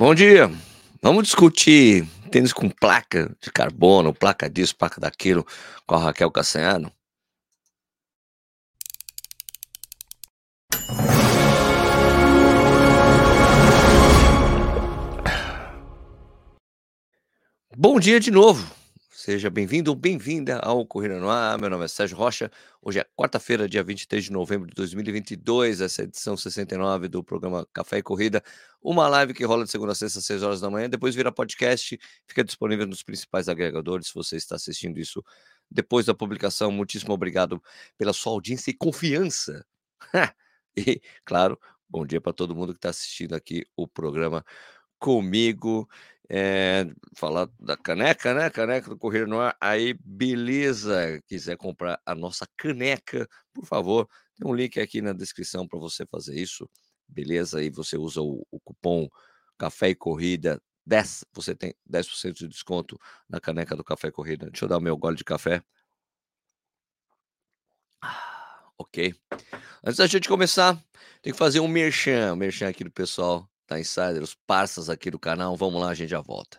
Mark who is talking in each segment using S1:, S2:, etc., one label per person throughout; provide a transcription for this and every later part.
S1: Bom dia. Vamos discutir tênis com placa de carbono, placa disso, placa daquilo, com a Raquel Cassanhano? Bom dia de novo. Seja bem-vindo ou bem-vinda ao Corrida no Ar. Meu nome é Sérgio Rocha. Hoje é quarta-feira, dia 23 de novembro de 2022, essa é edição 69 do programa Café e Corrida. Uma live que rola de segunda a sexta às 6 horas da manhã, depois vira podcast, fica disponível nos principais agregadores. Se você está assistindo isso depois da publicação, muitíssimo obrigado pela sua audiência e confiança. e, claro, bom dia para todo mundo que está assistindo aqui o programa comigo é, falar da caneca, né? Caneca do Correio no Ar. Aí, beleza. Quiser comprar a nossa caneca, por favor, tem um link aqui na descrição para você fazer isso. Beleza? Aí você usa o, o, cupom Café e Corrida 10, você tem 10% de desconto na caneca do Café e Corrida. Deixa eu dar o meu gole de café. Ah, ok. Antes da gente começar, tem que fazer um merchan, um merchan aqui do pessoal da Insider, os parças aqui do canal. Vamos lá, a gente já volta.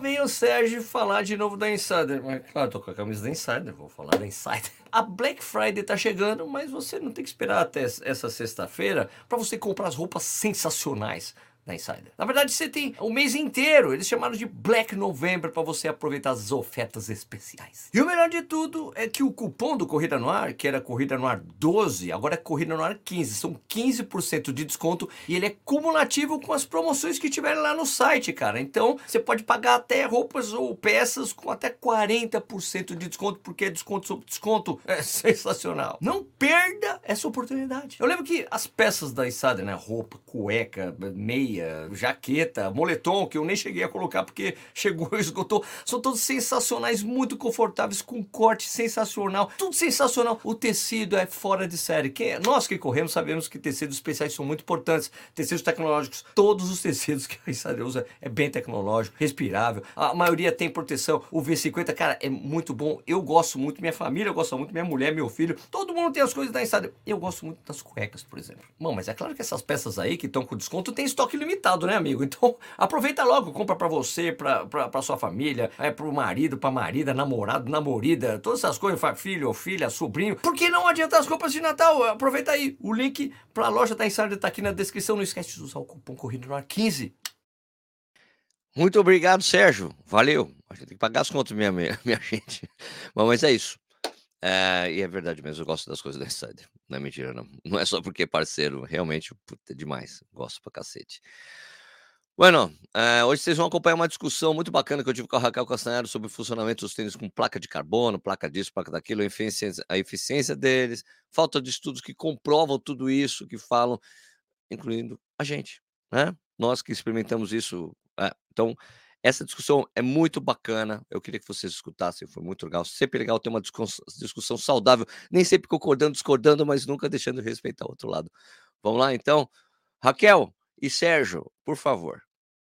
S1: Vem o Sérgio falar de novo da Insider. Mas, claro, tô com a camisa da Insider, vou falar da Insider. A Black Friday tá chegando, mas você não tem que esperar até essa sexta-feira para você comprar as roupas sensacionais da Insider. Na verdade, você tem o mês inteiro. Eles chamaram de Black November para você aproveitar as ofertas especiais. E o melhor de tudo é que o cupom do Corrida no Ar, que era Corrida no Ar 12, agora é Corrida no Ar 15. São 15% de desconto e ele é cumulativo com as promoções que tiverem lá no site, cara. Então, você pode pagar até roupas ou peças com até 40% de desconto, porque é desconto sobre desconto. É sensacional. Não perda essa oportunidade. Eu lembro que as peças da Insider, né? Roupa, cueca, meia, meia, jaqueta, moletom, que eu nem cheguei a colocar porque chegou e esgotou. São todos sensacionais, muito confortáveis, com corte sensacional, tudo sensacional. O tecido é fora de série. Quem, nós que corremos sabemos que tecidos especiais são muito importantes, tecidos tecnológicos. Todos os tecidos que a Insider usa é bem tecnológico, respirável. A maioria tem proteção. O V50, cara, é muito bom. Eu gosto muito, minha família gosta muito, minha mulher, meu filho. Todo mundo tem as coisas da Insider. Eu gosto muito das cuecas, por exemplo. Bom, mas é claro que essas peças aí que estão com desconto tem estoque limitado, né, amigo? Então, aproveita logo, compra para você, para sua família, é pro marido, pra marida, namorado, namorida, todas essas coisas, filho ou filha, sobrinho. Por que não adiantar as compras de Natal? Aproveita aí. O link pra loja da Insider tá aqui na descrição. Não esquece de usar o cupom Corrida no Ar 15. Muito obrigado, Sérgio. Valeu. A gente tem que pagar as contas, minha, minha gente. Bom, mas é isso. É, e é verdade mesmo, eu gosto das coisas da Insider. Não é mentira, não. Não é só porque é parceiro, realmente, puta, é demais. Gosto pra cacete. Bueno, é, hoje vocês vão acompanhar uma discussão muito bacana que eu tive com a Raquel Castanheiro sobre o funcionamento dos tênis com placa de carbono, placa disso, placa daquilo, a eficiência, a eficiência deles, falta de estudos que comprovam tudo isso, que falam, incluindo a gente, né? Nós que experimentamos isso. É, então, essa discussão é muito bacana. Eu queria que vocês escutassem, foi muito legal. Sempre legal ter uma discussão saudável, nem sempre concordando, discordando, mas nunca deixando de respeitar o outro lado. Vamos lá, então? Raquel e Sérgio, por favor.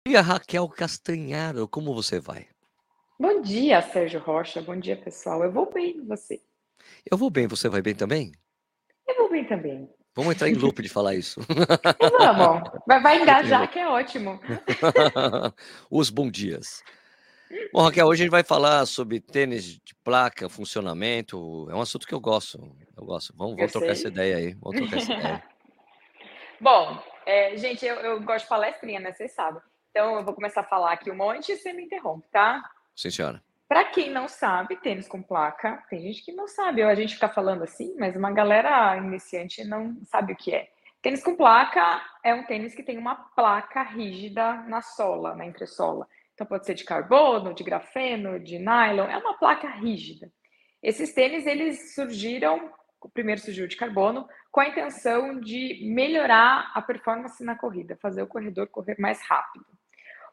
S1: E a Raquel Castanharo, como você vai?
S2: Bom dia, Sérgio Rocha. Bom dia, pessoal. Eu vou bem, você?
S1: Eu vou bem, você vai bem também?
S2: Eu vou bem também.
S1: Vamos entrar em loop de falar isso.
S2: Vamos. Vai, vai engajar, que é ótimo.
S1: Os bons dias. Bom, Raquel, hoje a gente vai falar sobre tênis de placa, funcionamento. É um assunto que eu gosto. Eu gosto. Vamos, vamos trocar essa ideia aí. Vamos trocar essa ideia.
S2: Bom, é, gente, eu, eu, gosto de palestrinha, né? Vocês sabem. Então, eu vou começar a falar aqui um monte e você me interrompe, tá?
S1: Sim, senhora.
S2: Para quem não sabe, tênis com placa, tem gente que não sabe, a gente fica falando assim, mas uma galera iniciante não sabe o que é. Tênis com placa é um tênis que tem uma placa rígida na sola, na entressola. Então pode ser de carbono, de grafeno, de nylon, é uma placa rígida. Esses tênis eles surgiram, o primeiro surgiu de carbono, com a intenção de melhorar a performance na corrida, fazer o corredor correr mais rápido.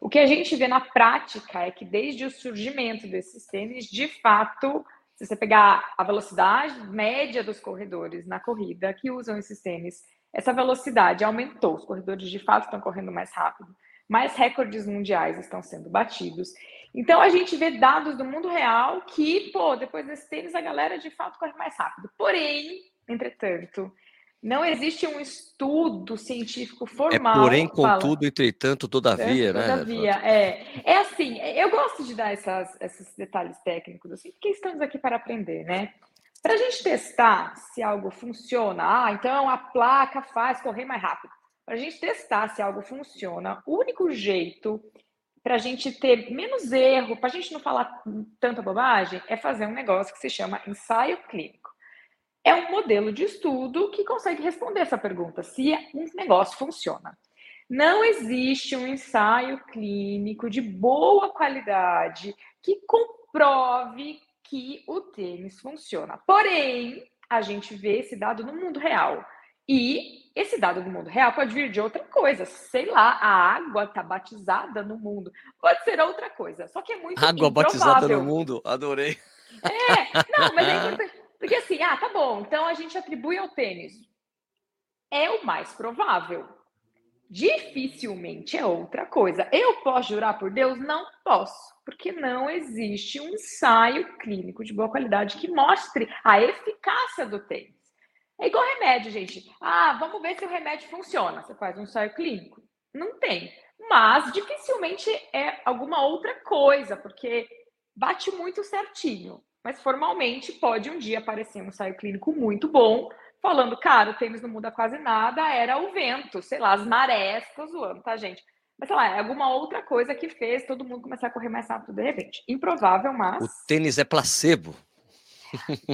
S2: O que a gente vê na prática é que desde o surgimento desses tênis, de fato, se você pegar a velocidade média dos corredores na corrida que usam esses tênis, essa velocidade aumentou. Os corredores de fato estão correndo mais rápido, mais recordes mundiais estão sendo batidos. Então a gente vê dados do mundo real que, pô, depois desse tênis a galera de fato corre mais rápido. Porém, entretanto, Não existe um estudo científico formal.
S1: É porém, contudo, entretanto, todavia,
S2: é,
S1: né?
S2: Todavia, é. É assim, eu gosto de dar essas, esses detalhes técnicos, assim, porque estamos aqui para aprender, né? Para a gente testar se algo funciona, ah, então a placa faz correr mais rápido. Para a gente testar se algo funciona, o único jeito para a gente ter menos erro, para a gente não falar tanta bobagem, é fazer um negócio que se chama ensaio clínico é um modelo de estudo que consegue responder essa pergunta, se um negócio funciona. Não existe um ensaio clínico de boa qualidade que comprove que o tênis funciona. Porém, a gente vê esse dado no mundo real. E esse dado do mundo real pode vir de outra coisa. Sei lá, a água está batizada no mundo. Pode ser outra coisa. Só que é muito
S1: Água
S2: improvável.
S1: batizada no mundo? Adorei.
S2: É, não, mas é importante. Porque assim, ah, tá bom, então a gente atribui ao tênis. É o mais provável. Dificilmente é outra coisa. Eu posso jurar por Deus? Não posso, porque não existe um ensaio clínico de boa qualidade que mostre a eficácia do tênis. É igual remédio, gente. Ah, vamos ver se o remédio funciona. Você faz um ensaio clínico? Não tem. Mas dificilmente é alguma outra coisa, porque bate muito certinho mas formalmente pode um dia aparecer um ensaio clínico muito bom, falando, cara, o tênis não muda quase nada, era o vento, sei lá, as marés, tô zoando, tá, gente? Mas sei lá, é alguma outra coisa que fez todo mundo começar a correr mais rápido de repente. Improvável, mas.
S1: O tênis é placebo.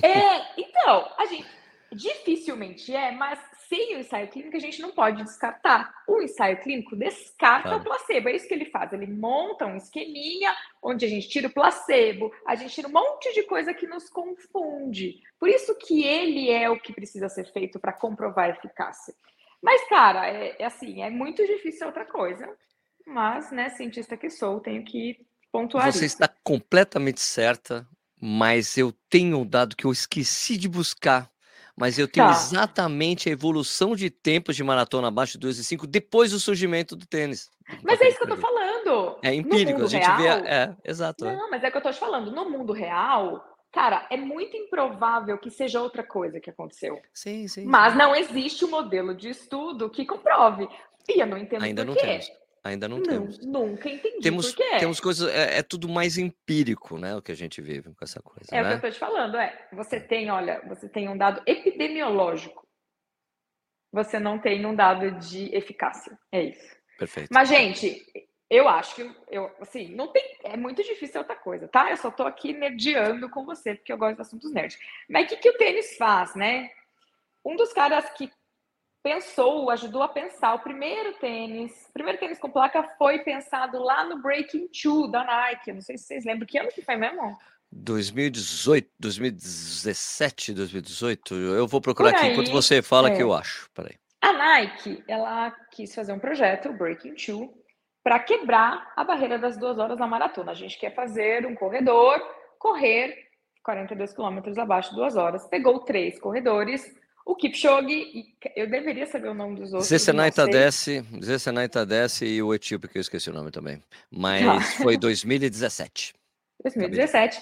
S2: É, então, a gente dificilmente é, mas sem o ensaio clínico, a gente não pode descartar. O ensaio clínico descarta claro. o placebo. É isso que ele faz. Ele monta um esqueminha onde a gente tira o placebo, a gente tira um monte de coisa que nos confunde. Por isso que ele é o que precisa ser feito para comprovar a eficácia. Mas, cara, é, é, assim, é muito difícil outra coisa. Mas, né, cientista que sou, tenho que pontuar
S1: Você
S2: isso.
S1: está completamente certa, mas eu tenho um dado que eu esqueci de buscar mas eu tenho
S2: Tá.
S1: exatamente a evolução de tempos de maratona abaixo de 2 e 5 depois do surgimento do tênis.
S2: Mas é isso que eu tô falando.
S1: É empírico, a gente vê. a-
S2: real,
S1: É, exato. é.
S2: Não, mas é que eu tô te falando. No mundo real, cara, é muito improvável que seja outra coisa que aconteceu.
S1: Sim, sim.
S2: Mas não existe um modelo de estudo que comprove. E eu não entendo
S1: Ainda
S2: por
S1: não
S2: quê.
S1: temos. Ainda não
S2: Não,
S1: temos.
S2: nunca entendi
S1: Temos,
S2: quê.
S1: temos coisas. É, é tudo mais empírico, né? O que a gente vive com essa coisa,
S2: É o que eu
S1: né?
S2: tô te falando, é. Você tem, olha, você tem um dado epidemiológico. Você não tem um dado de eficácia. É isso.
S1: Perfeito.
S2: Mas, gente, eu acho que eu, assim, não tem. É muito difícil outra coisa, tá? Eu só tô aqui nerdeando com você, porque eu gosto de assuntos nerds. Mas o que, que o tênis faz, né? Um dos caras que pensou, ajudou a pensar o primeiro tênis, o primeiro tênis com placa foi pensado lá no Breaking Two da Nike. Não sei se vocês lembram que ano que foi mesmo.
S1: 2018, 2017, 2018. Eu vou procurar
S2: Por
S1: aqui
S2: aí,
S1: enquanto você fala que
S2: é.
S1: eu acho. Peraí.
S2: A Nike, ela quis fazer um projeto, o Breaking Two, para quebrar a barreira das duas horas na maratona. A gente quer fazer um corredor correr 42 quilômetros abaixo de duas horas. Pegou três corredores, o Kipchoge, eu deveria saber o nome dos outros. Sei.
S1: Tadesse, Zesenay Tadesse e o etíope, que eu esqueci o nome também. Mas
S2: Tá.
S1: foi 2017.
S2: 2017.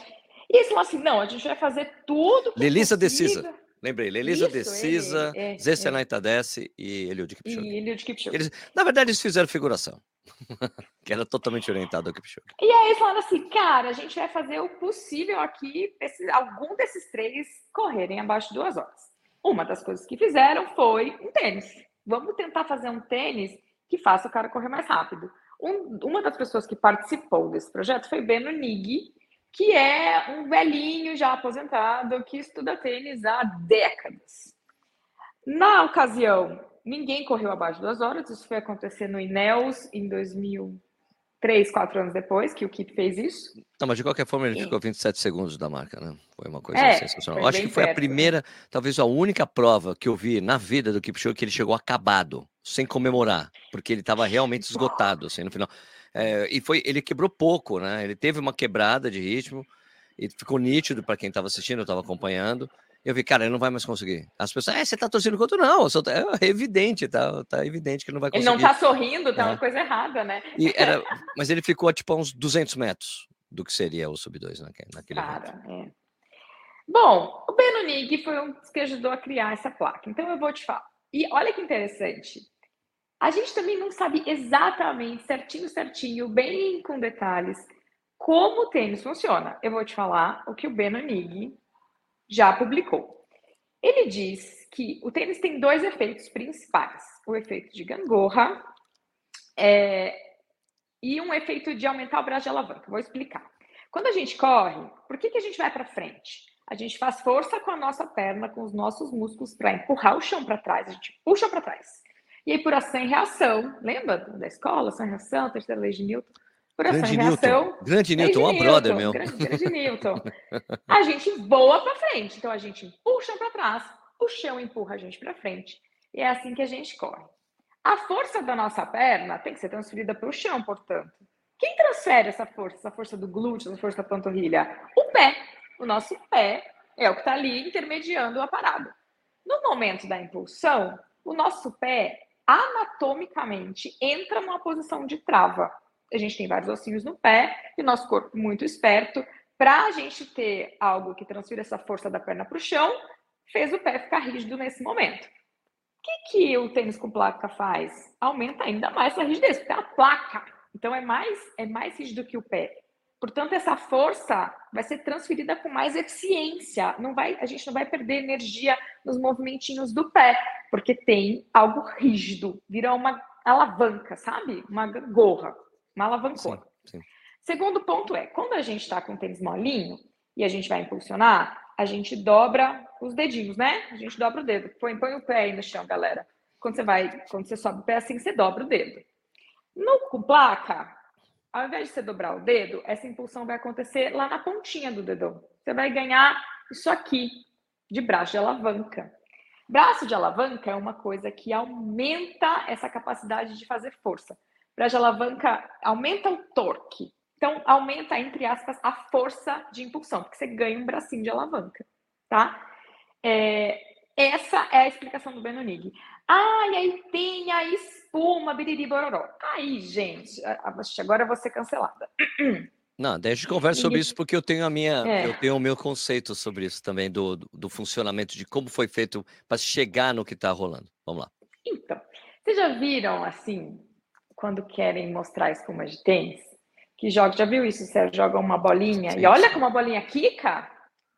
S2: E eles falaram assim: não, a gente vai fazer tudo. que é
S1: Lelisa
S2: possível.
S1: Decisa. Lembrei, Lelisa Decisa,
S2: ele, é,
S1: Zesenay Tadesse e Eliud Kipchoge.
S2: E de Kipchoge.
S1: Eles, na verdade, eles fizeram figuração, que era totalmente orientado ao Kipchoge.
S2: E aí eles falaram assim, cara, a gente vai fazer o possível aqui, esses, algum desses três correrem abaixo de duas horas. Uma das coisas que fizeram foi um tênis. Vamos tentar fazer um tênis que faça o cara correr mais rápido. Um- uma das pessoas que participou desse projeto foi Beno Nig, que é um velhinho já aposentado que estuda tênis há décadas. Na ocasião, ninguém correu abaixo de duas horas. Isso foi acontecer no Ineos em 2000, três, quatro anos depois que o Kip fez isso.
S1: Não, mas de qualquer forma ele
S2: Sim.
S1: ficou 27 segundos da marca, né? Foi uma coisa
S2: É,
S1: sensacional. Acho que foi a
S2: perto, né?
S1: primeira, talvez a única prova que eu vi na vida do Kipchoge que ele chegou acabado, sem comemorar, porque ele estava realmente esgotado, assim, no final. É, e foi, ele quebrou pouco, né? Ele teve uma quebrada de ritmo e ficou nítido para quem estava assistindo, eu estava acompanhando. Eu vi, cara, ele não vai mais conseguir. As pessoas, é, você tá torcendo contra? Não, tá- é evidente, tá, tá evidente que ele não vai
S2: Ele
S1: conseguir.
S2: não tá sorrindo, tá
S1: É.
S2: uma coisa errada, né?
S1: E era, mas ele ficou tipo a uns 200 metros do que seria o sub 2 naquele, naquele.
S2: Cara, é. Bom, o Beno Nig foi um que ajudou a criar essa placa. Então eu vou te falar. E olha que interessante. A gente também não sabe exatamente, certinho, certinho, bem com detalhes, como o tênis funciona. Eu vou te falar o que o Beno Nig já publicou. Ele diz que o tênis tem dois efeitos principais: o efeito de gangorra é, e um efeito de aumentar o braço de alavanca. Vou explicar. Quando a gente corre, por que, que a gente vai para frente? A gente faz força com a nossa perna, com os nossos músculos para empurrar o chão para trás, a gente puxa para trás. E aí, por ação e reação, lembra da escola, ação e reação, terceira lei de Newton? Por grande e reação.
S1: Newton. Grande Newton, um brother meu.
S2: Grande, grande Newton. A gente voa para frente, então a gente puxa para trás, o chão empurra a gente para frente. E é assim que a gente corre. A força da nossa perna tem que ser transferida para o chão, portanto. Quem transfere essa força, essa força do glúteo, essa força da panturrilha? O pé. O nosso pé é o que está ali intermediando a parada. No momento da impulsão, o nosso pé anatomicamente entra numa posição de trava. A gente tem vários ossinhos no pé e nosso corpo muito esperto para a gente ter algo que transfira essa força da perna para o chão, fez o pé ficar rígido nesse momento. O que, que o tênis com placa faz? Aumenta ainda mais a rigidez, porque é a placa. Então é mais é mais rígido que o pé. Portanto, essa força vai ser transferida com mais eficiência. Não vai, a gente não vai perder energia nos movimentinhos do pé, porque tem algo rígido, vira uma alavanca, sabe? Uma gorra, uma alavancona. Sim, sim. Segundo ponto é, quando a gente está com o tênis molinho e a gente vai impulsionar, a gente dobra os dedinhos, né? A gente dobra o dedo. Põe, põe o pé aí no chão, galera. Quando você vai, quando você sobe o pé assim, você dobra o dedo. No com placa, ao invés de você dobrar o dedo, essa impulsão vai acontecer lá na pontinha do dedão. Você vai ganhar isso aqui, de braço de alavanca. Braço de alavanca é uma coisa que aumenta essa capacidade de fazer força. Braço de alavanca aumenta o torque. Então, aumenta, entre aspas, a força de impulsão, porque você ganha um bracinho de alavanca, tá? É, essa é a explicação do Benonig. Ah, e aí tem a espuma, biriri, bororó. Aí, gente, agora eu vou ser cancelada.
S1: Não, daí a gente conversa sobre isso porque eu tenho a minha, é. eu tenho o meu conceito sobre isso também do, do, do funcionamento de como foi feito para chegar no que está rolando. Vamos lá.
S2: Então, vocês já viram assim quando querem mostrar espuma de tênis? Que joga, já viu isso? Você joga uma bolinha sim, e olha como a bolinha quica.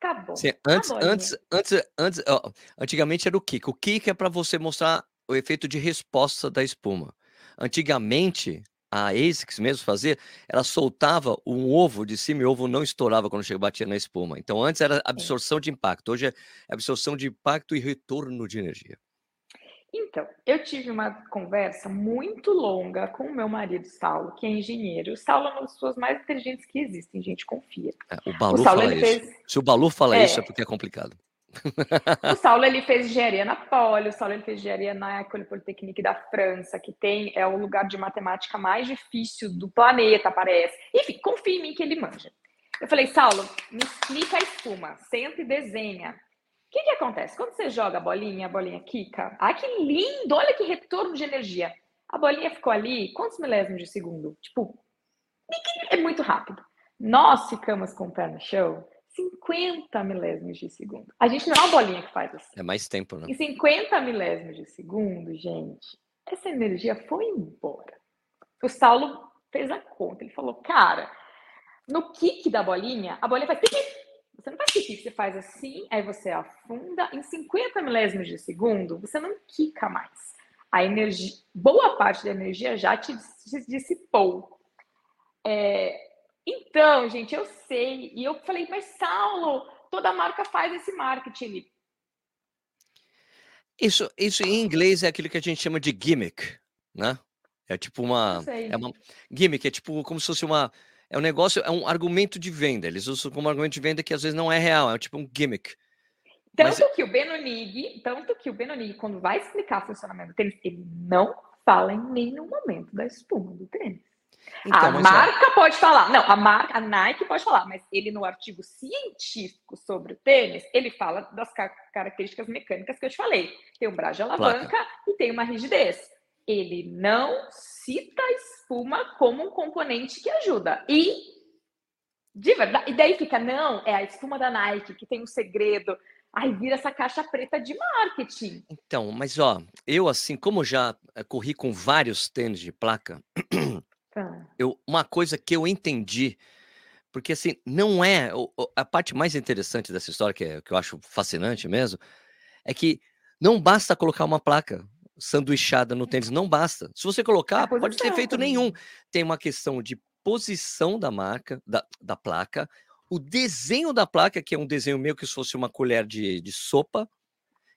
S2: Acabou.
S1: Sim, antes, antes, antes, antes, ó, antigamente era o kick. O kick é para você mostrar o efeito de resposta da espuma. Antigamente, a ASICS mesmo fazia, ela soltava um ovo de cima e o ovo não estourava quando chegava batia na espuma. Então antes era absorção de impacto, hoje é absorção de impacto e retorno de energia.
S2: Então, eu tive uma conversa muito longa com o meu marido Saulo, que é engenheiro. O Saulo é uma das pessoas mais inteligentes que existem, gente, confia.
S1: É, o Balu o Saulo, fala isso. Fez... Se o Balu fala é... isso, é porque é complicado.
S2: O Saulo ele fez engenharia na Poli, o Saulo ele fez engenharia na École Polytechnique da França, que tem é o lugar de matemática mais difícil do planeta, parece. Enfim, confia em mim que ele manja. Eu falei, Saulo, me explica a espuma, senta e desenha. O que, que acontece? Quando você joga a bolinha, a bolinha quica, ah, que lindo! Olha que retorno de energia. A bolinha ficou ali, quantos milésimos de segundo? Tipo, é muito rápido. Nós ficamos com o pé no chão 50 milésimos de segundo. A gente não é uma bolinha que faz assim.
S1: É mais tempo, né?
S2: Em 50 milésimos de segundo, gente, essa energia foi embora. O Saulo fez a conta. Ele falou, cara, no kick da bolinha, a bolinha faz. Você não faz pipi, você faz assim, aí você afunda. Em 50 milésimos de segundo, você não quica mais. A energia, boa parte da energia já te dissipou. É, então, gente, eu sei. E eu falei, mas Saulo, toda marca faz esse marketing.
S1: Isso, isso em inglês é aquilo que a gente chama de gimmick, né? É tipo uma, é uma gimmick, é tipo como se fosse uma é um negócio, é um argumento de venda. Eles usam como argumento de venda que às vezes não é real, é tipo um gimmick.
S2: Tanto Mas... que o Benonig, tanto que o Benonig, quando vai explicar o funcionamento do tênis, ele não fala em nenhum momento da espuma do tênis. Então, a marca pode falar, não, a marca, a Nike pode falar, mas ele no artigo científico sobre o tênis, ele fala das car características mecânicas que eu te falei. Tem um braço de alavanca Placa. e tem uma rigidez. Ele não cita a espuma como um componente que ajuda. E de verdade, e daí fica, não, é a espuma da Nike que tem um segredo. Aí vira essa caixa preta de marketing.
S1: Então, mas ó, eu assim, como já eh, corri com vários tênis de placa,
S2: Tá.
S1: eu, uma coisa que eu entendi, porque assim, não é a parte mais interessante dessa história, que, é- que eu acho fascinante mesmo, é que não basta colocar uma placa sanduichada no tênis, não basta. Se você
S2: É
S1: colocar, pode ter
S2: posição
S1: efeito nenhum. Tem uma questão de posição da marca, da, da placa, o desenho da placa, que é um desenho meio que se fosse uma colher de, de sopa,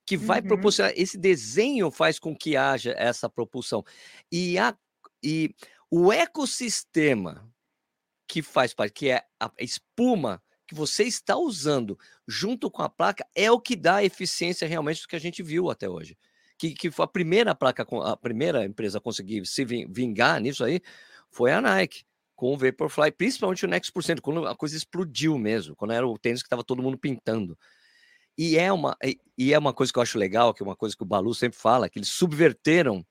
S1: que vai
S2: Uhum.
S1: proporcionar. Esse desenho faz com que haja essa propulsão. E, a, e o ecossistema que faz parte, que é a espuma que você está usando junto com a placa, é o que dá eficiência realmente do que a gente viu até hoje. Que, que foi a primeira placa, a primeira empresa a conseguir se vin- vingar nisso aí foi a Nike, com o Vaporfly, principalmente o Next Percent, quando a coisa explodiu mesmo, quando era o tênis que estava todo mundo pintando. E é uma, e é uma coisa que eu acho legal, que é uma coisa que o Balu sempre fala, que eles subverteram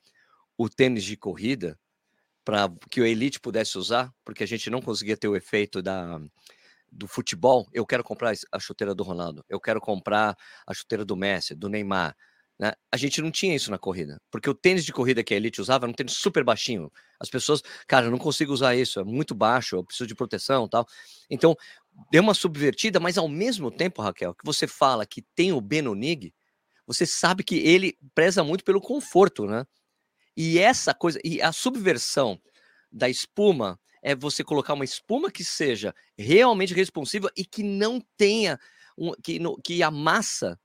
S1: o tênis de corrida para que o Elite pudesse usar, porque a gente não conseguia ter o efeito da, do futebol. Eu quero comprar a chuteira do Ronaldo, eu quero comprar a chuteira do Messi, do Neymar. Né? A gente não tinha isso na corrida, porque o tênis de corrida que a Elite usava era um tênis super baixinho. As pessoas, cara, eu não consigo usar isso, é muito baixo, eu preciso de proteção tal. Então, deu uma subvertida, mas ao mesmo tempo, Raquel, que você fala que tem o Benonig, você sabe que ele preza muito pelo conforto, né? E essa coisa, e a subversão da espuma é você colocar uma espuma que seja realmente responsiva e que não tenha, um, que, no, que a massa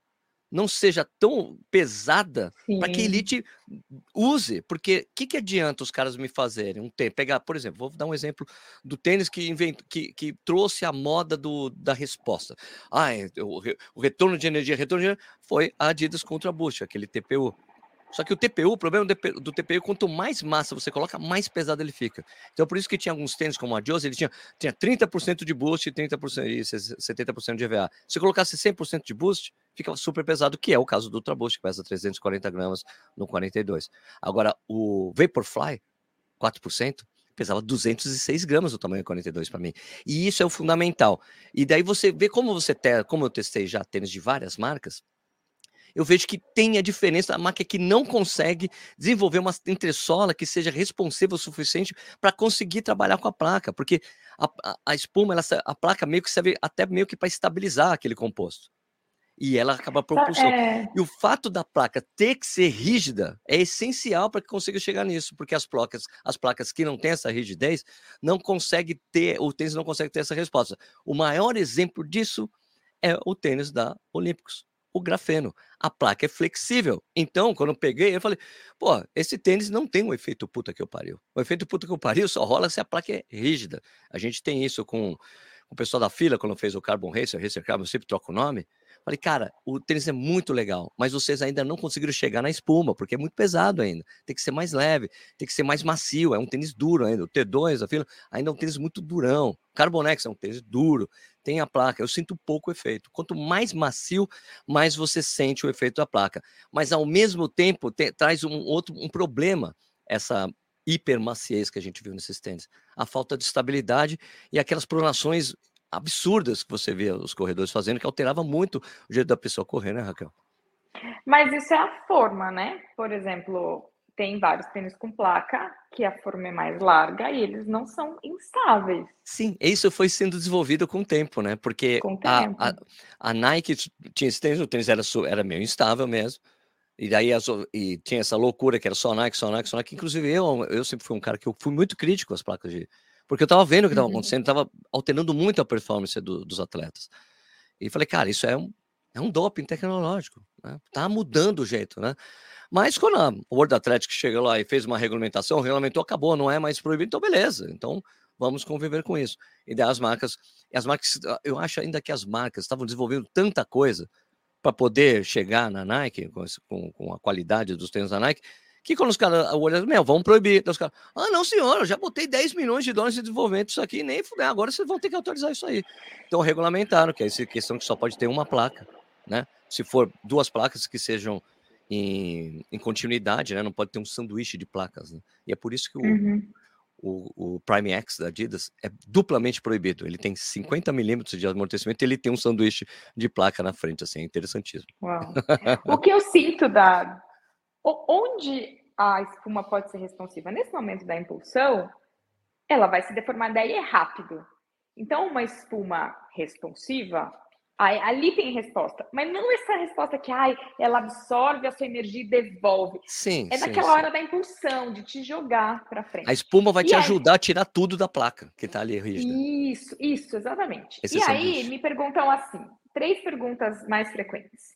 S1: não seja tão pesada para que a elite use, porque o que, que adianta os caras me fazerem um tênis, pegar, por exemplo, vou dar um exemplo do tênis que, invent, que, que trouxe a moda do, da resposta. Ah, é, o, o retorno de energia, retorno de energia foi a Adidas contra a Boost, aquele TPU. Só que o TPU, o problema do TPU, quanto mais massa você coloca, mais pesado ele fica. Então, por isso que tinha alguns tênis como a Adios, ele tinha, tinha 30% de boost e 30% e 70% de EVA. Se colocasse 100% de boost, ficava super pesado, que é o caso do Ultra Boost, que pesa 340 gramas no 42. Agora, o Vaporfly, 4%, pesava 206 gramas o tamanho 42 para mim. E isso é o fundamental. E daí você vê como você te, como eu testei já tênis de várias marcas, eu vejo que tem a diferença, a marca que não consegue desenvolver uma entressola que seja responsiva o suficiente para conseguir trabalhar com a placa, porque a, a, a espuma, ela, a placa meio que serve até meio que para estabilizar aquele composto. E ela acaba propulsando.
S2: É,
S1: E o fato da placa ter que ser rígida é essencial para que consiga chegar nisso, porque as placas, as placas que não têm essa rigidez não conseguem ter, o tênis não consegue ter essa resposta. O maior exemplo disso é o tênis da Olímpicos, o grafeno. A placa é flexível. Então, quando eu peguei, eu falei, pô, esse tênis não tem o efeito puta que eu pariu. O efeito puta que eu pariu só rola se a placa é rígida. A gente tem isso com, com o pessoal da fila, quando fez o Carbon Racer, Racer Carbon, eu sempre troco o nome. Falei, cara, o tênis é muito legal, mas vocês ainda não conseguiram chegar na espuma, porque é muito pesado ainda. Tem que ser mais leve, tem que ser mais macio. É um tênis duro ainda. O T2, a fila, ainda é um tênis muito durão. Carbonex é um tênis duro, tem a placa. Eu sinto pouco efeito. Quanto mais macio, mais você sente o efeito da placa. Mas ao mesmo tempo, te, traz um outro um problema essa hipermaciez que a gente viu nesses tênis. A falta de estabilidade e aquelas pronações absurdas que você vê os corredores fazendo, que alterava muito o jeito da pessoa correr, né, Raquel?
S2: Mas isso é a forma, né? Por exemplo, tem vários tênis com placa que a forma é mais larga e eles não são instáveis.
S1: Sim, isso foi sendo desenvolvido com o tempo, né? Porque
S2: Com o
S1: a,
S2: tempo.
S1: a, a Nike tinha esse tênis, o tênis era, era meio instável mesmo. E daí as, e tinha essa loucura que era só Nike, só Nike, só Nike. Inclusive eu, eu sempre fui um cara que eu fui muito crítico às placas de. Porque eu tava vendo o que estava
S2: Uhum.
S1: acontecendo, estava alterando muito a performance do- dos atletas. E falei, cara, isso é um, é um doping tecnológico, né? Tá mudando o jeito, né? Mas quando a World Athletic chegou lá e fez uma regulamentação, regulamentou, acabou, não é mais proibido, então beleza. Então vamos conviver com isso. E daí as marcas, as marcas, eu acho ainda que as marcas estavam desenvolvendo tanta coisa para poder chegar na Nike, com, com, com a qualidade dos tênis da Nike, que quando os caras olham, meu, vamos proibir. Daí Os caras, ah, não, senhor, eu já botei 10 milhões de dólares de desenvolvimento isso aqui, nem fuder, agora vocês vão ter que autorizar isso aí. Então regulamentaram, que é essa questão que só pode ter uma placa, né? Se for duas placas que sejam em, em continuidade, né? Não pode ter um sanduíche de placas, né? E é por isso que o,
S2: Uhum.
S1: o, o Prime X da Adidas é duplamente proibido. Ele tem 50 milímetros de amortecimento e ele tem um sanduíche de placa na frente, assim, é interessantíssimo.
S2: Uau. o que eu sinto da... Onde a espuma pode ser responsiva? Nesse momento da impulsão, ela vai se deformar, daí é rápido. Então, uma espuma responsiva, ali tem resposta. Mas não essa resposta que ai, ela absorve a sua energia e devolve.
S1: Sim.
S2: É
S1: sim,
S2: naquela
S1: sim.
S2: hora da impulsão, de te jogar para frente.
S1: A espuma vai
S2: e
S1: te
S2: aí...
S1: ajudar a tirar tudo da placa que está ali rígida.
S2: Isso, isso, exatamente. E aí me perguntam assim: três perguntas mais frequentes.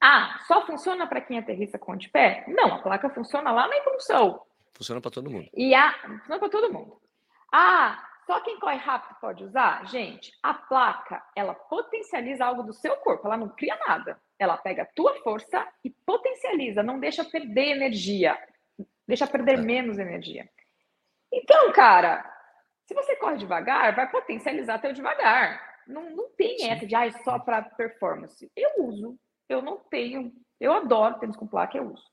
S2: Ah, só funciona para quem aterrissa com de pé? Não, a placa funciona lá na impulsão.
S1: Funciona para todo mundo.
S2: E a. Funciona para todo mundo. Ah, só quem corre rápido pode usar? Gente, a placa, ela potencializa algo do seu corpo, ela não cria nada. Ela pega a tua força e potencializa, não deixa perder energia, deixa perder
S1: É.
S2: menos energia. Então, cara, se você corre devagar, vai potencializar teu devagar. Não, não tem essa de ah, é só para performance. Eu uso, eu não tenho, eu adoro tênis com placa, eu uso.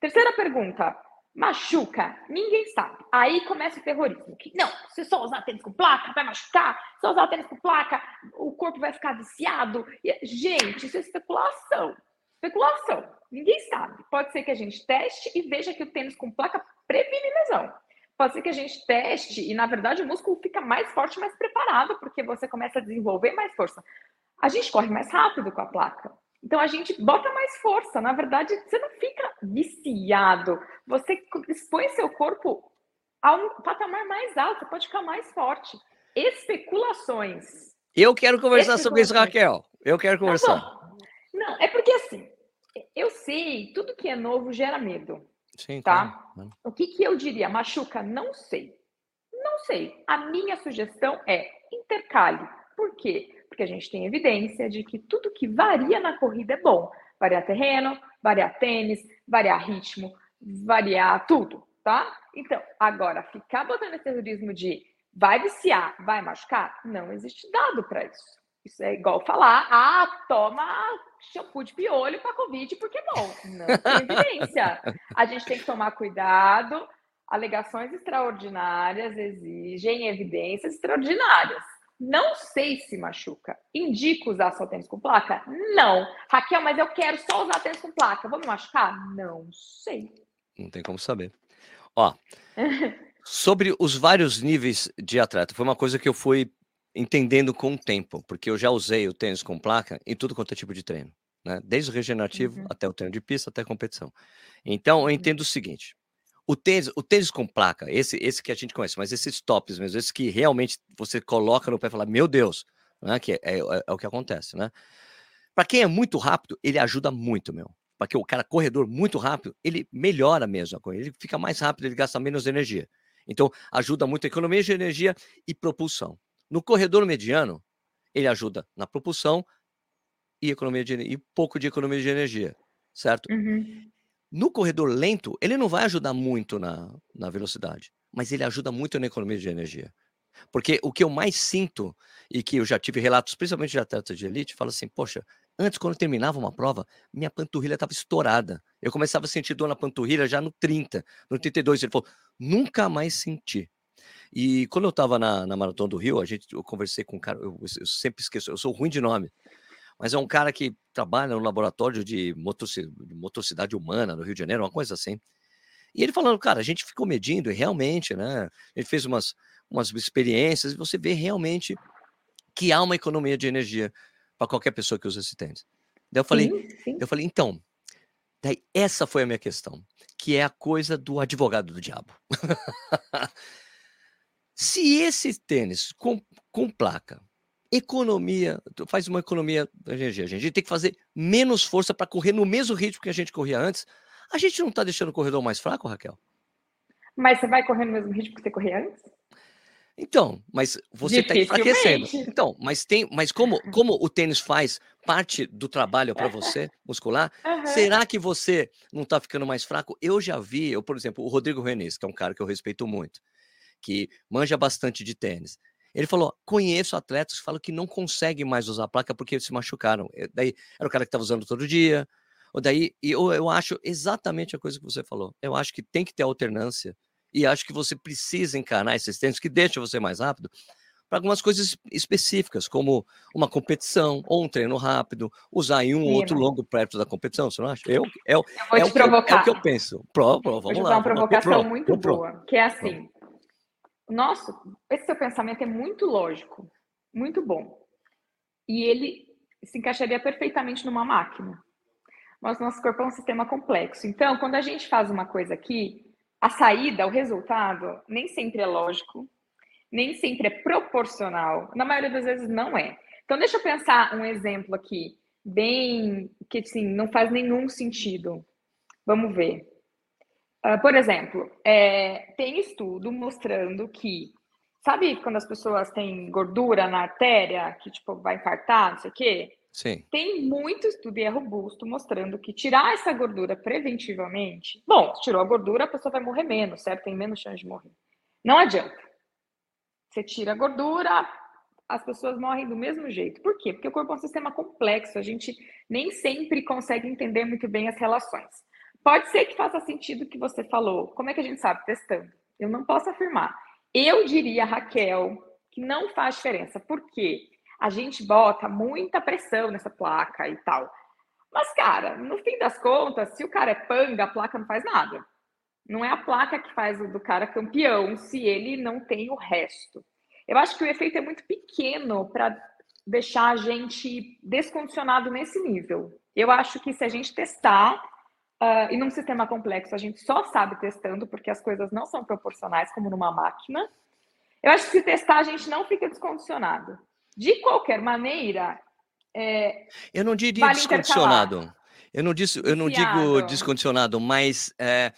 S2: Terceira pergunta, machuca? Ninguém sabe. Aí começa o terrorismo. Que, não, se só usar tênis com placa, vai machucar. Se usar tênis com placa, o corpo vai ficar viciado. Gente, isso é especulação. Especulação. Ninguém sabe. Pode ser que a gente teste e veja que o tênis com placa previne lesão. Pode ser que a gente teste e, na verdade, o músculo fica mais forte, mais preparado, porque você começa a desenvolver mais força. A gente corre mais rápido com a placa. Então a gente bota mais força. Na verdade, você não fica viciado. Você expõe seu corpo a um patamar mais alto. Você pode ficar mais forte. Especulações.
S1: Eu quero conversar sobre isso. Raquel. Eu quero
S2: Tá
S1: conversar.
S2: bom. Não, é porque assim, eu sei, tudo que é novo gera medo.
S1: Sim,
S2: Tá.
S1: claro.
S2: O que, que eu diria? Machuca? Não sei. Não sei. A minha sugestão é intercale. Por quê? Porque a gente tem evidência de que tudo que varia na corrida é bom. Variar terreno, variar tênis, variar ritmo, variar tudo, tá? Então, agora, ficar botando esse terrorismo de vai viciar, vai machucar, não existe dado para isso. Isso é igual falar, ah, toma shampoo de piolho para Covid porque é bom. Não tem evidência. A gente tem que tomar cuidado. Alegações extraordinárias exigem evidências extraordinárias. Não sei se machuca. Indico usar só tênis com placa? Não. Raquel, mas eu quero só usar tênis com placa. Vou me machucar? Não sei.
S1: Não tem como saber. Ó, sobre os vários níveis de atleta, foi uma coisa que eu fui entendendo com o tempo, porque eu já usei o tênis com placa em tudo quanto é tipo de treino, né? Desde o regenerativo
S2: Uhum.
S1: até o treino de pista, até a competição. Então, eu entendo o seguinte: o tênis, o tênis com placa, esse, esse que a gente conhece, mas esses tops mesmo, esse que realmente você coloca no pé e fala, meu Deus, né? Que é, é- é o que acontece, né? Para quem é muito rápido, ele ajuda muito, meu. Porque o cara corredor muito rápido, ele melhora mesmo a corrida, ele fica mais rápido, ele gasta menos energia. Então, ajuda muito a economia de energia e propulsão. No corredor mediano, ele ajuda na propulsão e economia de e pouco de economia de energia, certo?
S2: Uhum.
S1: No corredor lento, ele não vai ajudar muito na, na velocidade, mas ele ajuda muito na economia de energia. Porque o que eu mais sinto, e que eu já tive relatos, principalmente de atletas de elite, fala assim: poxa, antes, quando eu terminava uma prova, minha panturrilha estava estourada. Eu começava a sentir dor na panturrilha já no 30, no 32. Ele falou: nunca mais senti. E quando eu estava na, na Maratona do Rio, a gente, eu conversei com um cara, eu, eu sempre esqueço, eu sou ruim de nome, mas é um cara que trabalha no laboratório de, motoci- de motocidade humana no Rio de Janeiro, uma coisa assim. E ele falando, cara, a gente ficou medindo e realmente, né? Gente fez umas, umas experiências e você vê realmente que há uma economia de energia para qualquer pessoa que usa esse tênis. Daí eu falei,
S2: Sim, sim.
S1: eu falei, então, daí essa foi a minha questão, que é a coisa do advogado do diabo. Se esse tênis com, com placa, economia, faz uma economia da energia, gente, a gente tem que fazer menos força para correr no mesmo ritmo que a gente corria antes, a gente não está deixando o corredor mais fraco, Raquel?
S2: Mas você vai correr no mesmo ritmo que você corria antes?
S1: Então, mas você está enfraquecendo. Então, mas tem, mas como, como o tênis faz parte do trabalho para você muscular,
S2: Aham.
S1: será que você não está ficando mais fraco? Eu já vi, eu, por exemplo, o Rodrigo Renes, que é um cara que eu respeito muito, que manja bastante de tênis. Ele falou: conheço atletas que falam que não conseguem mais usar a placa porque se machucaram. Eh, Daí era o cara que estava usando todo dia. Ou daí, e eu, eu acho exatamente a coisa que você falou. Eu acho que tem que ter alternância E acho que você precisa encarnar esses tênis que deixam você mais rápido para algumas coisas específicas, como uma competição ou um treino rápido, usar em um ou outro longo perto da competição, você não acha? Eu,
S2: é, eu vou
S1: é
S2: te provocar.
S1: Que eu, é o que eu penso. Pro, pro, vamos
S2: vou
S1: lá.
S2: uma provocação pro, muito pro, boa, que é assim, nossa, esse seu pensamento é muito lógico, muito bom. E ele se encaixaria perfeitamente numa máquina. Mas nosso corpo é um sistema complexo. Então, quando a gente faz uma coisa aqui, a saída, o resultado, nem sempre é lógico, nem sempre é proporcional. Na maioria das vezes não é. Então, deixa eu pensar um exemplo aqui, bem que assim, não faz nenhum sentido. Vamos ver. Uh, por exemplo, é, tem estudo mostrando que, sabe quando as pessoas têm gordura na artéria, que tipo vai infartar, não sei o quê?
S1: Sim.
S2: Tem muito estudo e é robusto mostrando que tirar essa gordura preventivamente, bom, tirou a gordura, a pessoa vai morrer menos, certo? Tem menos chance de morrer. Não adianta. Você tira a gordura, as pessoas morrem do mesmo jeito. Por quê? Porque o corpo é um sistema complexo, a gente nem sempre consegue entender muito bem as relações. Pode ser que faça sentido o que você falou. Como é que a gente sabe? Testando. Eu não posso afirmar. Eu diria, Raquel, que não faz diferença. Por quê? A gente bota muita pressão nessa placa e tal. Mas, cara, no fim das contas, se o cara é panga, a placa não faz nada. Não é a placa que faz o do cara campeão se ele não tem o resto. Eu acho que o efeito é muito pequeno para deixar a gente descondicionado nesse nível. Eu acho que se a gente testar, uh, e num sistema complexo a gente só sabe testando, porque as coisas não são proporcionais como numa máquina, eu acho que se testar a gente não fica descondicionado. De qualquer maneira. É,
S1: eu não diria vale descondicionado. Eu não, disse, eu não digo descondicionado, mas é,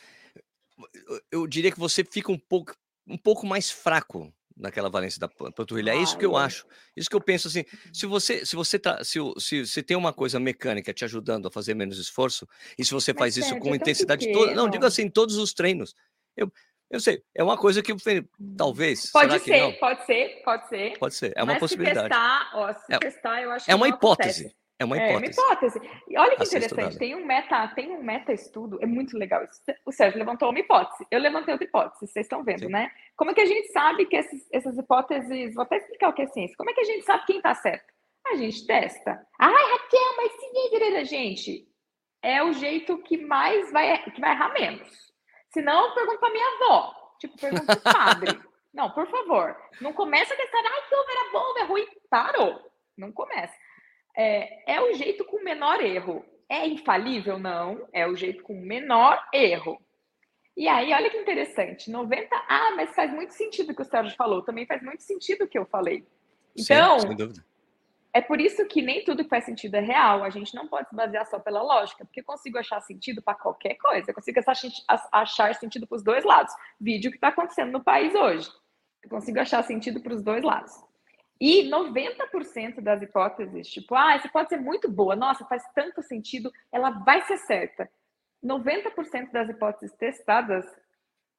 S1: eu diria que você fica um pouco, um pouco mais fraco naquela valência da panturrilha. É isso que eu acho. Isso que eu penso assim. Se você, se você tá, se, se, se tem uma coisa mecânica te ajudando a fazer menos esforço, e se você Mas faz isso com é intensidade toda, não digo assim, todos os treinos. Eu, eu sei, é uma coisa que eu talvez.
S2: Pode ser, pode ser, pode ser.
S1: Pode ser, é uma Mas possibilidade. Se
S2: testar, ó, se é, testar, eu acho
S1: É uma hipótese.
S2: Acontece.
S1: É uma hipótese. É uma
S2: hipótese. E olha que interessante, tem um meta, tem um meta estudo, é muito legal isso. O Sérgio levantou uma hipótese, eu levantei outra hipótese, vocês estão vendo, Sim. né? Como é que a gente sabe que esses, essas hipóteses, vou até explicar o que é ciência. Como é que a gente sabe quem está certo? A gente testa. Ai, Raquel, mas se gente, é o jeito que mais vai que vai errar menos. Se não, pergunta para minha avó, tipo, pergunta pro padre. não, por favor, não começa a testar, ai, que ovo era bom, é ruim. Parou. Não começa é, é o jeito com menor erro. É infalível? Não. É o jeito com menor erro. E aí, olha que interessante, 90. Ah, mas faz muito sentido o que o Sérgio falou, também faz muito sentido o que eu falei. Então, Sim, é por isso que nem tudo que faz sentido é real. A gente não pode se basear só pela lógica, porque eu consigo achar sentido para qualquer coisa. Eu consigo achar sentido para os dois lados. Vídeo que está acontecendo no país hoje. Eu consigo achar sentido para os dois lados. E 90% das hipóteses, tipo, ah, essa pode ser muito boa, nossa, faz tanto sentido, ela vai ser certa. 90% das hipóteses testadas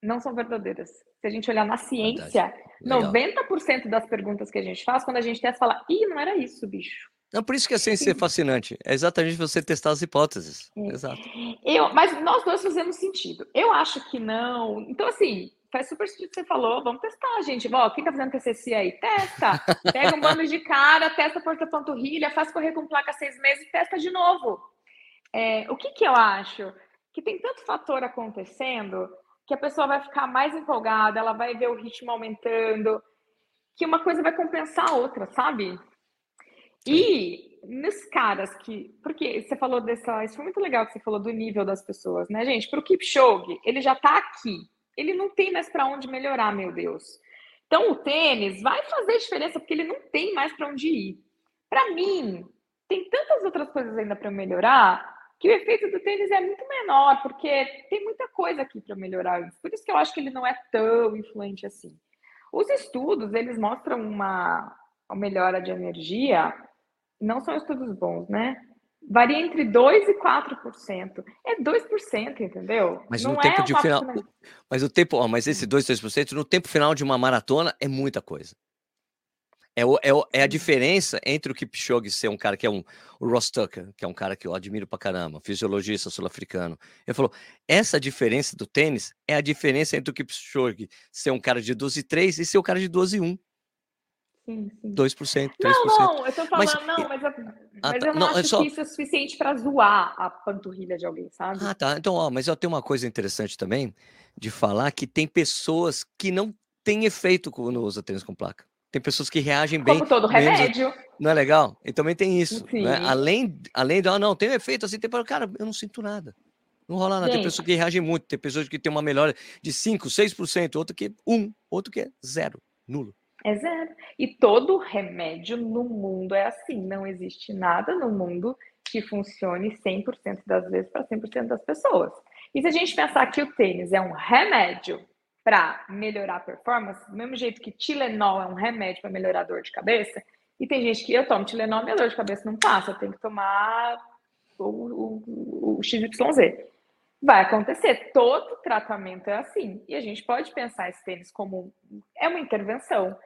S2: não são verdadeiras. Se a gente olhar na ciência, 90% das perguntas que a gente faz, quando a gente testa, fala, ih, não era isso, bicho.
S1: Não, por isso que a ciência é fascinante. É exatamente você testar as hipóteses. É. Exato.
S2: Eu, mas nós dois fazemos sentido. Eu acho que não. Então, assim, faz super sentido que você falou, vamos testar, gente. Ó, quem tá fazendo TCC aí? Testa. Pega um bando de cara, testa porta panturrilha, faz correr com placa seis meses e testa de novo. É, o que que eu acho? Que tem tanto fator acontecendo que a pessoa vai ficar mais empolgada, ela vai ver o ritmo aumentando, que uma coisa vai compensar a outra, sabe? E nos caras que. Porque você falou dessa. Isso foi muito legal que você falou do nível das pessoas, né, gente? Para o Kipchoge, ele já tá aqui ele não tem mais para onde melhorar, meu Deus. Então, o tênis vai fazer diferença porque ele não tem mais para onde ir. Para mim, tem tantas outras coisas ainda para melhorar que o efeito do tênis é muito menor, porque tem muita coisa aqui para melhorar. Por isso que eu acho que ele não é tão influente assim. Os estudos, eles mostram uma, melhora de energia, não são estudos bons, né? Varia entre 2% e 4%. É 2%, entendeu?
S1: Mas não no tempo é de final. Mas o tempo, ó, mas esse 2, 3% no tempo final de uma maratona é muita coisa. É, o, é, o, é, a diferença entre o Kipchoge ser um cara que é um o Ross Tucker, que é um cara que eu admiro pra caramba, fisiologista sul-africano. Ele falou: essa diferença do tênis é a diferença entre o Kipchoge ser um cara de 12,3 e ser um cara de 12,1. Sim, sim. 2%, 3%.
S2: Não, não, eu tô falando, mas, não, mas, eu, ah, mas tá, eu não, não acho só... que isso é suficiente para zoar a panturrilha de alguém, sabe?
S1: Ah, tá. Então, ó, mas eu tenho uma coisa interessante também de falar que tem pessoas que não têm efeito quando usa tênis com placa. Tem pessoas que reagem bem.
S2: Como todo remédio.
S1: Não é legal? E também tem isso. Né? Além, além de, ah, não, tem um efeito assim, tem, cara, eu não sinto nada. Não rola nada. Gente. Tem pessoas que reagem muito, tem pessoas que tem uma melhora de 5%, 6%, outro que é 1, outro que é zero, nulo.
S2: É zero. E todo remédio no mundo é assim. Não existe nada no mundo que funcione 100% das vezes para 100% das pessoas. E se a gente pensar que o tênis é um remédio para melhorar a performance, do mesmo jeito que Tilenol é um remédio para melhorar a dor de cabeça, e tem gente que eu tomo Tilenol, minha dor de cabeça não passa, eu tenho que tomar o, o, o XYZ. Vai acontecer, todo tratamento é assim. E a gente pode pensar esse tênis como é uma intervenção.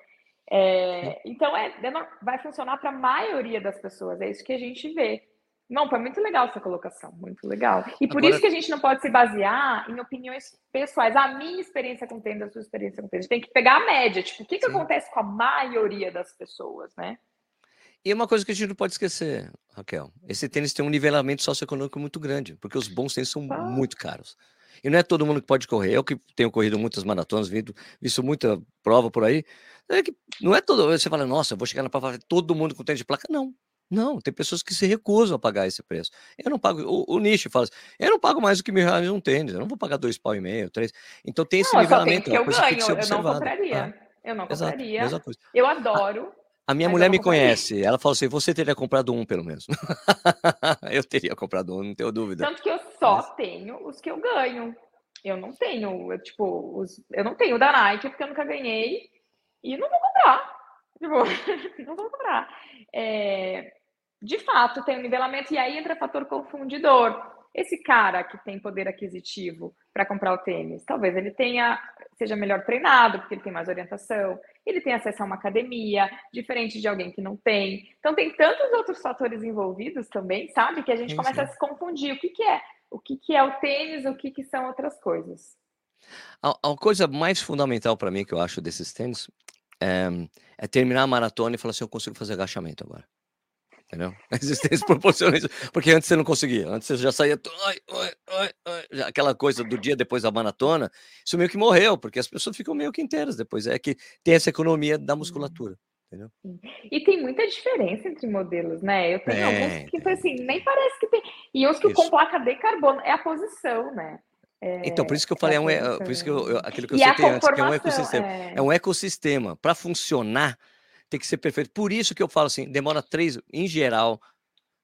S2: É, então, é, vai funcionar para a maioria das pessoas, é isso que a gente vê. Não, foi muito legal essa colocação, muito legal. E por Agora... isso que a gente não pode se basear em opiniões pessoais. A minha experiência com tênis, a sua experiência com tênis. A gente tem que pegar a média. Tipo, o que, que acontece com a maioria das pessoas, né?
S1: E uma coisa que a gente não pode esquecer, Raquel, esse tênis tem um nivelamento socioeconômico muito grande, porque os bons tênis são ah. muito caros. E não é todo mundo que pode correr. Eu que tenho corrido muitas maratonas, visto, visto muita prova por aí, é que não é todo. Você fala, nossa, eu vou chegar na prova, todo mundo com tênis de placa. Não. Não, tem pessoas que se recusam a pagar esse preço. Eu não pago, o, o nicho fala assim, eu não pago mais do que mil reais um tênis, eu não vou pagar dois pau e meio, três. Então tem esse não, nivelamento.
S2: Que eu ganho, que eu não compraria. Ah, eu não compraria. Exato, eu adoro.
S1: A, a minha mulher me conhece, ela falou assim: você teria comprado um, pelo menos. eu teria comprado um, não tenho dúvida.
S2: Tanto que eu só Mas... tenho os que eu ganho. Eu não tenho, eu, tipo, os, eu não tenho da Nike, porque eu nunca ganhei e não vou comprar. Tipo, não vou comprar. É, de fato, tem um nivelamento, e aí entra fator confundidor. Esse cara que tem poder aquisitivo para comprar o tênis, talvez ele tenha seja melhor treinado, porque ele tem mais orientação, ele tem acesso a uma academia, diferente de alguém que não tem. Então tem tantos outros fatores envolvidos também, sabe? Que a gente sim, começa sim. a se confundir. O que, que é? O que, que é o tênis? O que, que são outras coisas?
S1: A, a coisa mais fundamental para mim que eu acho desses tênis é, é terminar a maratona e falar assim: eu consigo fazer agachamento agora entendeu? A existência proporciona isso, porque antes você não conseguia, antes você já saía, ai, ai, ai, aquela coisa do dia depois da maratona, isso meio que morreu, porque as pessoas ficam meio que inteiras depois, é que tem essa economia da musculatura. Entendeu?
S2: E tem muita diferença entre modelos, né? Eu tenho é, alguns que foi assim, nem parece que tem. E os que isso. com placa de carbono é a posição, né?
S1: É, então, por isso que eu falei, é, um, por isso que eu, aquilo que eu citei antes, que é um ecossistema. É, é um ecossistema. Para funcionar, tem que ser perfeito. Por isso que eu falo assim, demora três, em geral,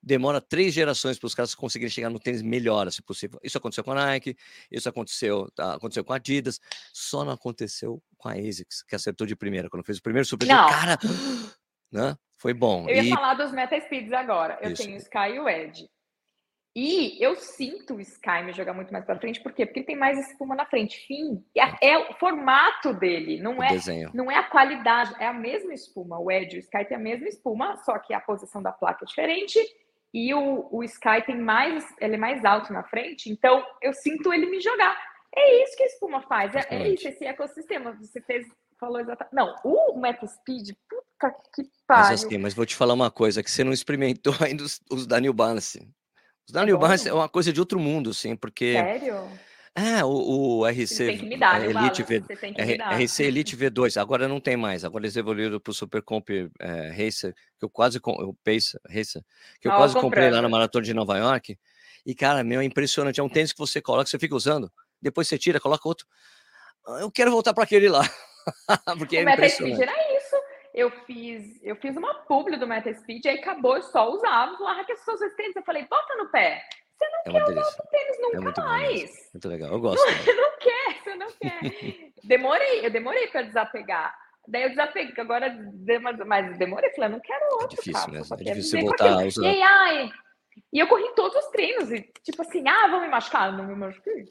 S1: demora três gerações para os caras conseguirem chegar no tênis melhor, se possível. Isso aconteceu com a Nike, isso aconteceu, tá, aconteceu com a Adidas, só não aconteceu com a ASICS, que acertou de primeira, quando fez o primeiro super. Cara, né? Foi bom.
S2: Eu ia e... falar dos Meta Speeds agora. Eu isso. tenho o Sky e o Edge. E eu sinto o Sky me jogar muito mais para frente, por quê? Porque ele tem mais espuma na frente. Fim. É, é o formato dele, não o é, desenho. não é a qualidade, é a mesma espuma. O Edge, o Sky tem a mesma espuma, só que a posição da placa é diferente. E o, o Sky tem mais, ele é mais alto na frente, então eu sinto ele me jogar. É isso que a espuma faz, é, é isso, esse ecossistema. Você fez, falou exatamente. Não, o Meta Speed, puta que pariu.
S1: Mas, assim, mas vou te falar uma coisa, que você não experimentou ainda os, os da New Balance. Os Balance é uma coisa de outro mundo, assim, porque.
S2: Sério?
S1: É, o, o RC
S2: dar,
S1: Elite V, RC Elite V2, agora não tem mais, agora eles evoluíram para o Super Comp é, Racer, que eu quase, o Pace Racer, que eu ah, quase comprei lá na Maratona de Nova York, e cara, meu, é impressionante, é um tênis que você coloca, você fica usando, depois você tira, coloca outro, eu quero voltar para aquele lá, porque o é impressionante.
S2: Era eu fiz, eu fiz uma publi do MetaSpeed, aí acabou, eu só usava, lá que as pessoas tênis, eu falei, bota no pé. Você não é quer usar o tênis nunca é muito mais.
S1: muito legal, eu gosto.
S2: Você não quer, você não quer. demorei, eu demorei para desapegar. Daí eu desapeguei, agora, mas demorei, falei, não quero é outro.
S1: É difícil mesmo, é difícil você voltar a usar.
S2: E aí, ai, e eu corri todos os treinos, e tipo assim, ah, vou me machucar, não me machuquei.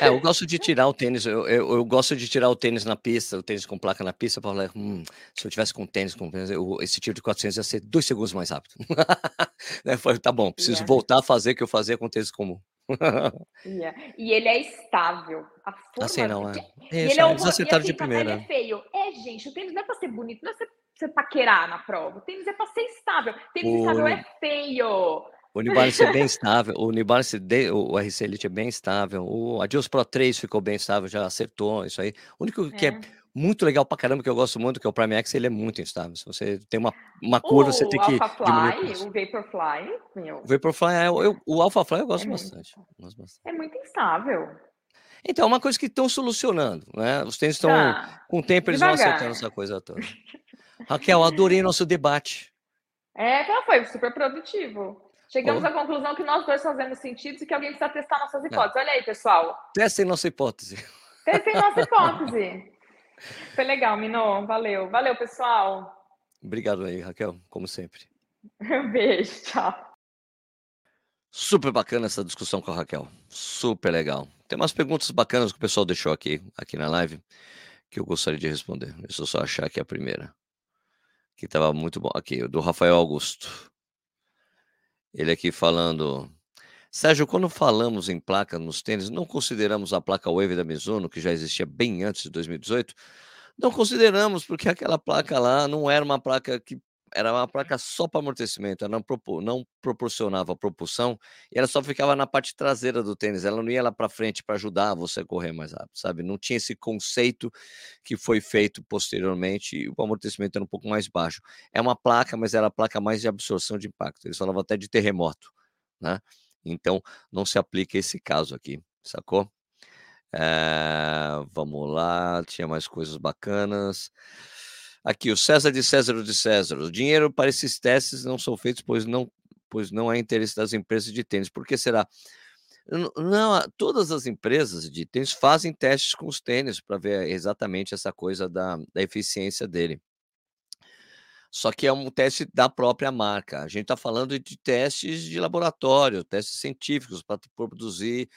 S1: É, eu gosto de tirar o tênis, eu, eu, eu, gosto de tirar o tênis na pista, o tênis com placa na pista, para falar, hum, se eu tivesse com tênis, com eu, esse tiro de 400 ia ser dois segundos mais rápido. né? Falei, tá bom, preciso yeah. voltar a fazer o que eu fazia com tênis comum.
S2: yeah. E ele é estável. A
S1: forma assim não, é.
S2: E ele é um, eles acertaram assim, de primeira. Ele é feio. É, gente, o tênis não é para ser bonito, não é para você paquerar na prova. O tênis é para ser estável. O tênis o... estável é feio.
S1: O New Balance é bem estável, o New Balance, o RC Elite é bem estável, o Adios Pro 3 ficou bem estável, já acertou isso aí. O único é. que é muito legal pra caramba, que eu gosto muito, que é o Prime X, ele é muito instável. Se você tem uma, uma curva,
S2: o
S1: você tem que.
S2: O Alphafly, o Vaporfly, meu.
S1: O Vaporfly, é, eu, o Alphafly eu gosto, é bastante, gosto
S2: bastante. É muito instável.
S1: Então, é uma coisa que estão solucionando, né? Os tênis estão. Tá. Com o tempo, eles Devagar. vão acertando essa coisa toda. Raquel, adorei nosso debate.
S2: É, foi super produtivo. Chegamos à conclusão que nós dois fazemos sentido e que alguém precisa testar nossas hipóteses. Olha aí, pessoal.
S1: Testem nossa hipótese.
S2: Testem nossa hipótese. Foi legal, Minô. Valeu. Valeu, pessoal.
S1: Obrigado aí, Raquel, como sempre.
S2: Um beijo, tchau.
S1: Super bacana essa discussão com a Raquel. Super legal. Tem umas perguntas bacanas que o pessoal deixou aqui, aqui na live que eu gostaria de responder. Deixa eu só achar aqui a primeira. Que estava muito bom. Aqui, do Rafael Augusto. Ele aqui falando. Sérgio, quando falamos em placa nos tênis, não consideramos a placa Wave da Mizuno, que já existia bem antes de 2018? Não consideramos, porque aquela placa lá não era uma placa que era uma placa só para amortecimento, ela não, propor, não proporcionava propulsão e ela só ficava na parte traseira do tênis, ela não ia lá para frente para ajudar você a correr mais rápido, sabe? Não tinha esse conceito que foi feito posteriormente e o amortecimento era um pouco mais baixo. É uma placa, mas era a placa mais de absorção de impacto, eles falavam até de terremoto, né? Então não se aplica esse caso aqui, sacou? É, vamos lá, tinha mais coisas bacanas. Aqui, o César de César de César. O dinheiro para esses testes não são feitos, pois não, pois não há interesse das empresas de tênis. Por que será? Não, todas as empresas de tênis fazem testes com os tênis para ver exatamente essa coisa da, da eficiência dele. Só que é um teste da própria marca. A gente está falando de testes de laboratório, testes científicos para produzir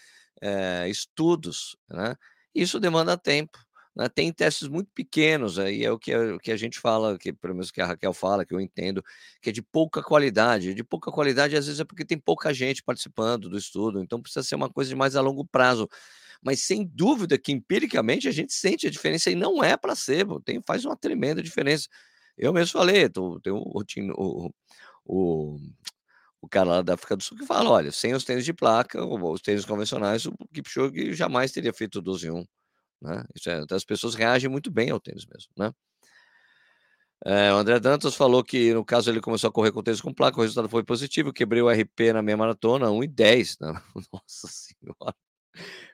S1: é, estudos. Né? Isso demanda tempo. Né? Tem testes muito pequenos, aí é o que, a, o que a gente fala, que pelo menos que a Raquel fala, que eu entendo, que é de pouca qualidade. De pouca qualidade, às vezes, é porque tem pouca gente participando do estudo, então precisa ser uma coisa de mais a longo prazo. Mas sem dúvida que empiricamente a gente sente a diferença e não é placebo, tem, faz uma tremenda diferença. Eu mesmo falei, tem o, o, o, o cara lá da África do Sul que fala: olha, sem os tênis de placa, os tênis convencionais, o Kipchoge jamais teria feito 12 em 1. Né? É, então as pessoas reagem muito bem ao tênis mesmo. Né? É, o André Dantas falou que, no caso, ele começou a correr com tênis com placa, o resultado foi positivo, quebrei o RP na minha maratona, 1,10. Né? Nossa Senhora!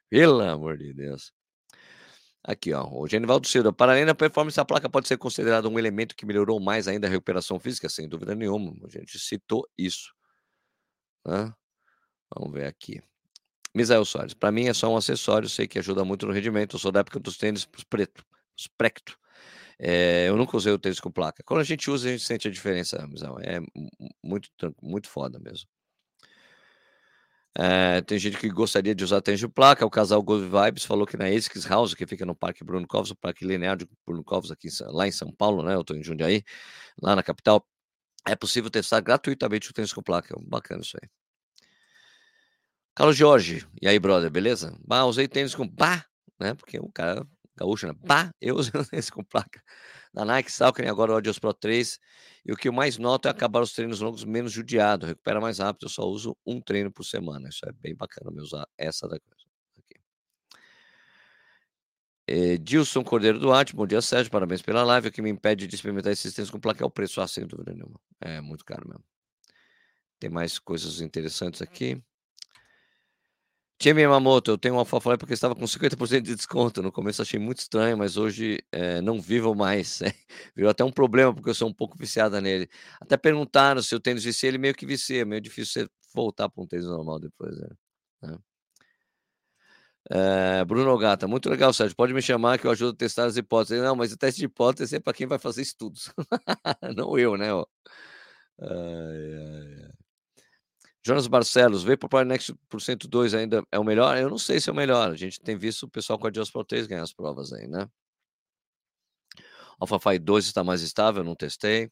S1: Pelo amor de Deus. Aqui, ó, o Genivaldo Silva. Para além da performance, a placa pode ser considerada um elemento que melhorou mais ainda a recuperação física, sem dúvida nenhuma. A gente citou isso. Né? Vamos ver aqui. Misael Soares, para mim é só um acessório, sei que ajuda muito no rendimento. Eu sou da época dos tênis preto, os precto. É, eu nunca usei o tênis com placa. Quando a gente usa, a gente sente a diferença, Misael. É muito, muito foda mesmo. É, tem gente que gostaria de usar tênis de placa. O casal Gold Vibes falou que na ASICS House, que fica no Parque Bruno Covas, o Parque Linear de Bruno Covas, aqui, lá em São Paulo, né? Eu estou em Jundiaí, lá na capital. É possível testar gratuitamente o tênis com placa. Bacana isso aí. Carlos Jorge, e aí, brother, beleza? Bah, usei tênis com pá, né? Porque o cara gaúcho, né? Pá, eu usei tênis com placa. Na Nike Salcone, agora o Pro 3. E o que eu mais noto é acabar os treinos longos menos judiado, recupera mais rápido. Eu só uso um treino por semana. Isso é bem bacana me usar essa da coisa. É, Dilson Cordeiro Duarte, bom dia, Sérgio. Parabéns pela live. O que me impede de experimentar esses tênis com placa é o preço, ah, sem dúvida nenhuma. É muito caro mesmo. Tem mais coisas interessantes aqui. Tia Yamamoto, eu tenho um Alphafly porque estava com 50% de desconto. No começo achei muito estranho, mas hoje é, não vivo mais. Virou até um problema porque eu sou um pouco viciada nele. Até perguntaram se o tênis vicia, ele meio que vicia. É meio difícil você voltar para um tênis normal depois. Né? É, Bruno Gata, muito legal, Sérgio. Pode me chamar que eu ajudo a testar as hipóteses. Não, mas o teste de hipótese é para quem vai fazer estudos. não eu, né? Ai, ai, ai. Jonas Barcelos, veio para o por 102 ainda é o melhor? Eu não sei se é o melhor. A gente tem visto o pessoal com a Just Pro 3 ganhar as provas aí, né? AlphaFi 2 está mais estável, não testei.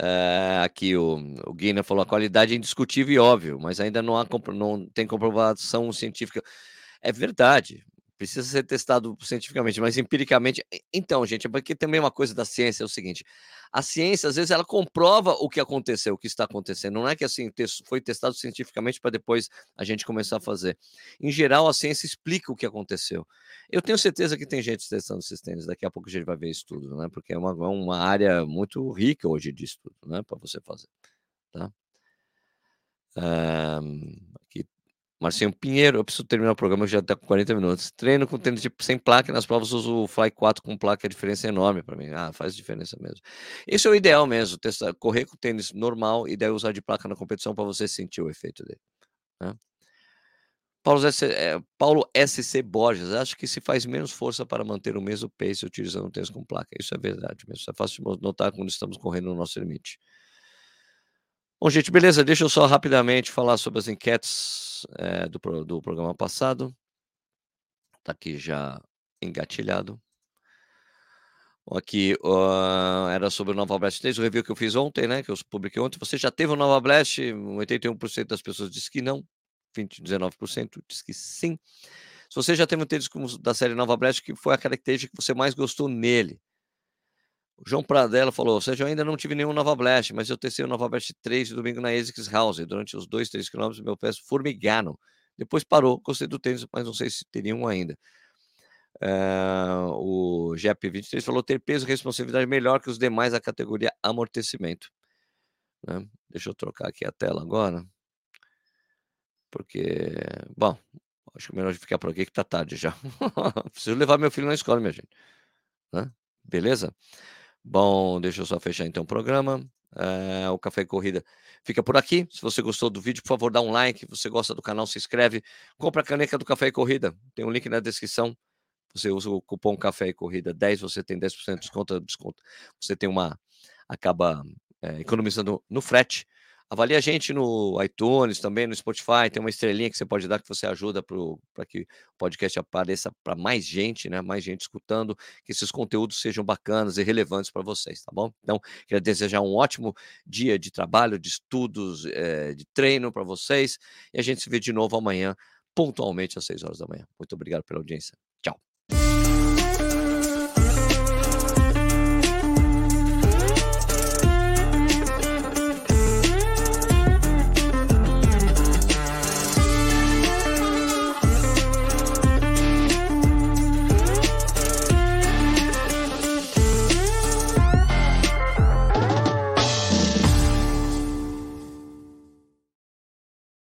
S1: É, aqui o, o Guina falou: a qualidade é indiscutível e óbvio, mas ainda não, há, não tem comprovação científica. É verdade, precisa ser testado cientificamente, mas empiricamente. Então, gente, é porque também uma coisa da ciência é o seguinte: a ciência, às vezes, ela comprova o que aconteceu, o que está acontecendo. Não é que assim foi testado cientificamente para depois a gente começar a fazer. Em geral, a ciência explica o que aconteceu. Eu tenho certeza que tem gente testando sistemas. Daqui a pouco a gente vai ver isso tudo, né? Porque é uma, é uma área muito rica hoje de estudo, né? Para você fazer. Tá? Um, Marcinho Pinheiro, eu preciso terminar o programa já está com 40 minutos. Treino com tênis de, sem placa nas provas, uso o Fly 4 com placa, a diferença é enorme para mim. Ah, faz diferença mesmo. Esse é o ideal mesmo, testar, correr com tênis normal e daí usar de placa na competição para você sentir o efeito dele. Né? Paulo, é, Paulo SC Borges, acho que se faz menos força para manter o mesmo pace utilizando o tênis com placa. Isso é verdade mesmo. Isso é fácil de notar quando estamos correndo no nosso limite. Bom, gente, beleza. Deixa eu só rapidamente falar sobre as enquetes é, do, do programa passado. Está aqui já engatilhado. Aqui uh, era sobre o Nova Blast 3, o review que eu fiz ontem, né? Que eu publiquei ontem. Você já teve o Nova Blast? 81% das pessoas disse que não, 20, 19% disse que sim. Se você já teve um tênis da série Nova Blast, que foi a característica que você mais gostou nele? O João Pradella falou: seja, eu ainda não tive nenhum Nova Blast, mas eu testei o Nova Blast 3 domingo na ASICS House. Durante os 2, 3 quilômetros, meu pé formigaram. Depois parou, gostei do tênis, mas não sei se teria um ainda. Uh, o GEP23 falou ter peso e responsabilidade melhor que os demais da categoria amortecimento. Né? Deixa eu trocar aqui a tela agora. Porque, bom, acho que é melhor ficar por aqui que tá tarde já. Preciso levar meu filho na escola, minha gente. Né? Beleza? Bom, deixa eu só fechar então o programa. É, o Café Corrida fica por aqui. Se você gostou do vídeo, por favor, dá um like. Se você gosta do canal, se inscreve. Compra a caneca do Café e Corrida. Tem um link na descrição. Você usa o cupom Café e Corrida 10, você tem 10% de desconto, desconto. Você tem uma. acaba é, economizando no frete. Avalie a gente no iTunes, também no Spotify, tem uma estrelinha que você pode dar que você ajuda para que o podcast apareça para mais gente, né? Mais gente escutando, que esses conteúdos sejam bacanas e relevantes para vocês, tá bom? Então, queria desejar um ótimo dia de trabalho, de estudos, é, de treino para vocês. E a gente se vê de novo amanhã, pontualmente às 6 horas da manhã. Muito obrigado pela audiência.